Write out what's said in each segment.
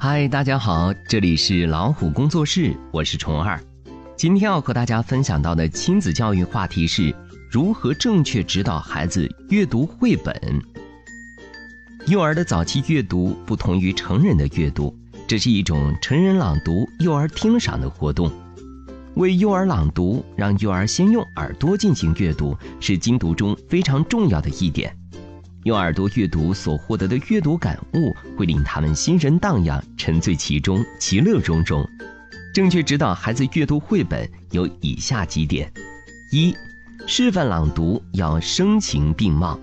嗨，大家好，这里是老虎工作室，我是虫儿。今天要和大家分享到的亲子教育话题是如何正确指导孩子阅读绘本。幼儿的早期阅读不同于成人的阅读，这是一种成人朗读、幼儿听赏的活动。为幼儿朗读，让幼儿先用耳朵进行阅读，是精读中非常重要的一点。用耳朵阅读所获得的阅读感悟，会令他们心神荡漾，沉醉其中，其乐融融。正确指导孩子阅读绘本有以下几点：一、示范朗读要声情并茂，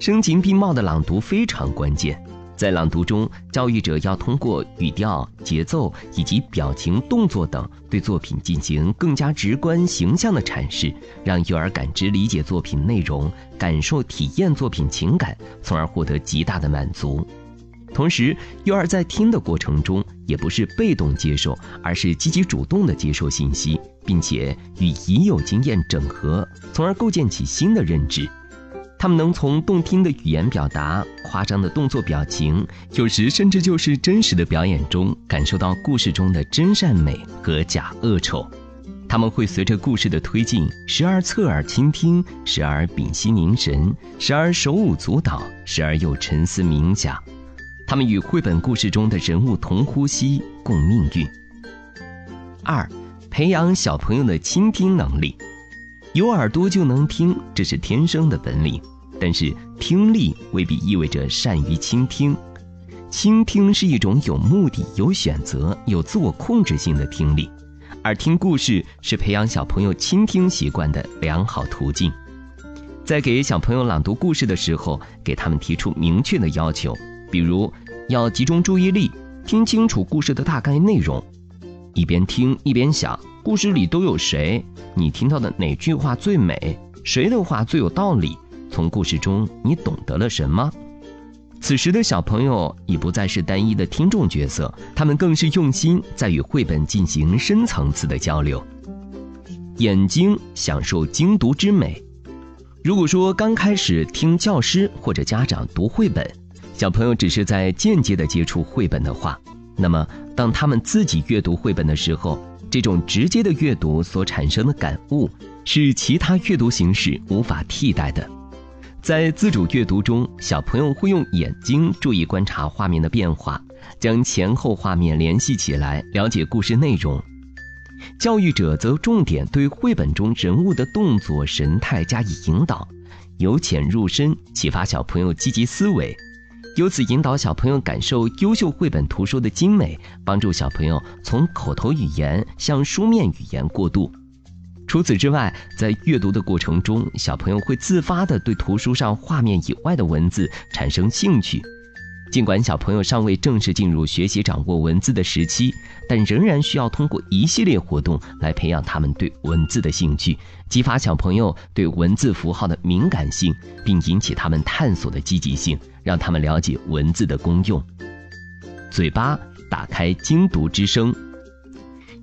声情并茂的朗读非常关键。在朗读中，教育者要通过语调、节奏以及表情、动作等，对作品进行更加直观、形象的阐释，让幼儿感知、理解作品内容，感受、体验作品情感，从而获得极大的满足。同时，幼儿在听的过程中，也不是被动接受，而是积极主动的接受信息，并且与已有经验整合，从而构建起新的认知。他们能从动听的语言表达、夸张的动作表情，有时甚至就是真实的表演中，感受到故事中的真善美和假恶丑。他们会随着故事的推进，时而侧耳倾听，时而屏息凝神，时而手舞足蹈，时而又沉思冥想。他们与绘本故事中的人物同呼吸、共命运。二，培养小朋友的倾听能力。有耳朵就能听，这是天生的本领。但是听力未必意味着善于倾听，倾听是一种有目的、有选择、有自我控制性的听力，而听故事是培养小朋友倾听习惯的良好途径。在给小朋友朗读故事的时候，给他们提出明确的要求，比如要集中注意力，听清楚故事的大概内容，一边听一边想故事里都有谁，你听到的哪句话最美，谁的话最有道理。从故事中，你懂得了什么？此时的小朋友已不再是单一的听众角色，他们更是用心在与绘本进行深层次的交流。眼睛享受精读之美。如果说刚开始听教师或者家长读绘本，小朋友只是在间接的接触绘本的话，那么当他们自己阅读绘本的时候，这种直接的阅读所产生的感悟，是其他阅读形式无法替代的。在自主阅读中，小朋友会用眼睛注意观察画面的变化，将前后画面联系起来，了解故事内容。教育者则重点对绘本中人物的动作神态加以引导，由浅入深，启发小朋友积极思维，由此引导小朋友感受优秀绘本图书的精美，帮助小朋友从口头语言向书面语言过渡。除此之外，在阅读的过程中，小朋友会自发地对图书上画面以外的文字产生兴趣。尽管小朋友尚未正式进入学习掌握文字的时期，但仍然需要通过一系列活动来培养他们对文字的兴趣，激发小朋友对文字符号的敏感性，并引起他们探索的积极性，让他们了解文字的功用。嘴巴打开精读之声。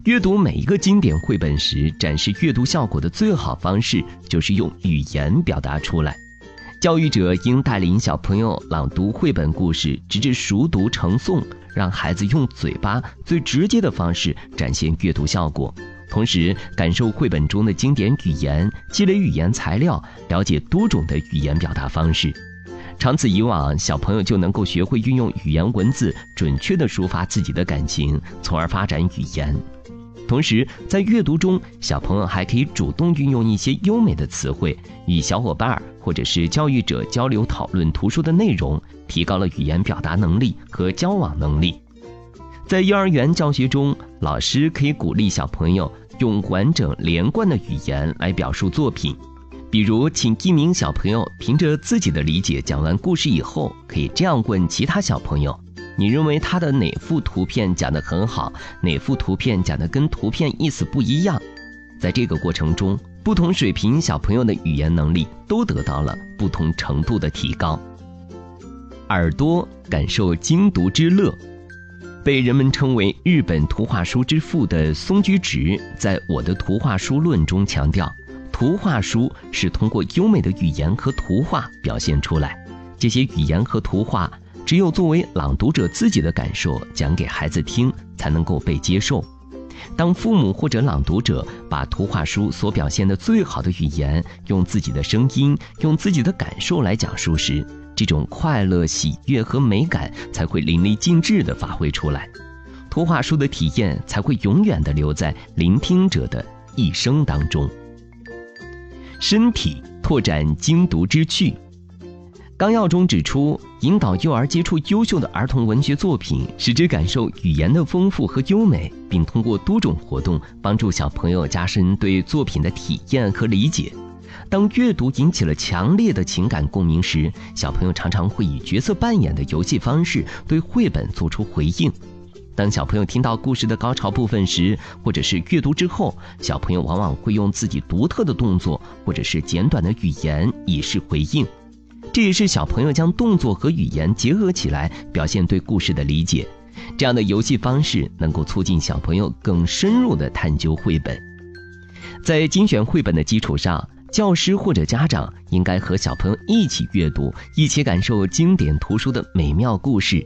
阅读每一个经典绘本时，展示阅读效果的最好方式就是用语言表达出来。教育者应带领小朋友朗读绘本故事，直至熟读成诵，让孩子用嘴巴最直接的方式展现阅读效果，同时感受绘本中的经典语言，积累语言材料，了解多种的语言表达方式。长此以往，小朋友就能够学会运用语言文字，准确地抒发自己的感情，从而发展语言。同时，在阅读中，小朋友还可以主动运用一些优美的词汇，与小伙伴或者是教育者交流讨论图书的内容，提高了语言表达能力和交往能力。在幼儿园教学中，老师可以鼓励小朋友用完整连贯的语言来表述作品，比如，请一名小朋友凭着自己的理解讲完故事以后，可以这样问其他小朋友。你认为他的哪幅图片讲得很好？哪幅图片讲的跟图片意思不一样？在这个过程中，不同水平小朋友的语言能力都得到了不同程度的提高。耳朵感受精读之乐，被人们称为日本图画书之父的松居直，在我的图画书论中强调，图画书是通过优美的语言和图画表现出来，这些语言和图画。只有作为朗读者自己的感受讲给孩子听，才能够被接受。当父母或者朗读者把图画书所表现的最好的语言，用自己的声音、用自己的感受来讲述时，这种快乐、喜悦和美感才会淋漓尽致地发挥出来，图画书的体验才会永远地留在聆听者的一生当中。身体拓展精读之趣。纲要中指出，引导幼儿接触优秀的儿童文学作品，使之感受语言的丰富和优美，并通过多种活动帮助小朋友加深对作品的体验和理解。当阅读引起了强烈的情感共鸣时，小朋友常常会以角色扮演的游戏方式对绘本做出回应。当小朋友听到故事的高潮部分时，或者是阅读之后，小朋友往往会用自己独特的动作或者是简短的语言以示回应。这也是小朋友将动作和语言结合起来，表现对故事的理解。这样的游戏方式能够促进小朋友更深入的探究绘本。在精选绘本的基础上，教师或者家长应该和小朋友一起阅读，一起感受经典图书的美妙故事。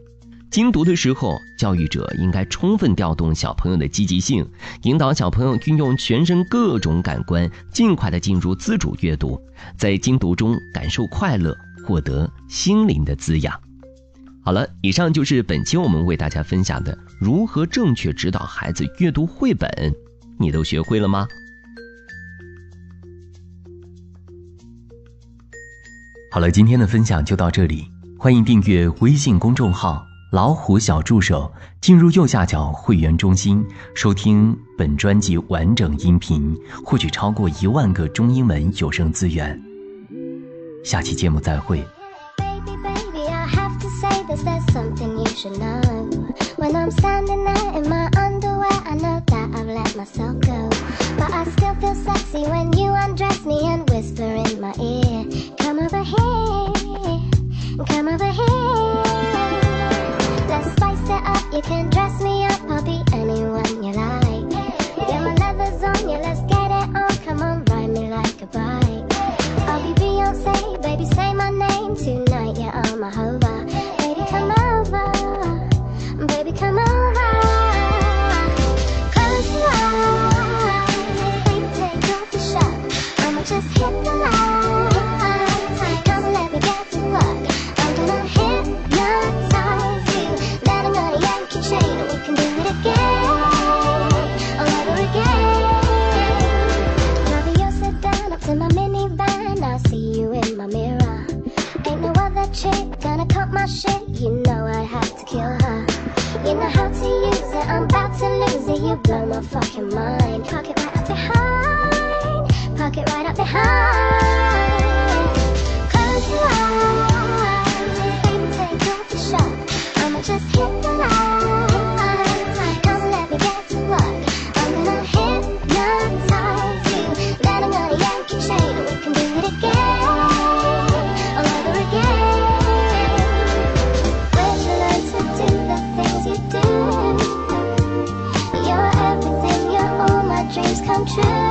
精读的时候，教育者应该充分调动小朋友的积极性，引导小朋友运用全身各种感官，尽快地进入自主阅读，在精读中感受快乐。获得心灵的滋养。好了，以上就是本期我们为大家分享的如何正确指导孩子阅读绘本，你都学会了吗？好了，今天的分享就到这里，欢迎订阅微信公众号“老虎小助手”，进入右下角会员中心，收听本专辑完整音频，获取超过一万个中英文有声资源。下期节目再会。When I'm standing there in my under fuck. 冷却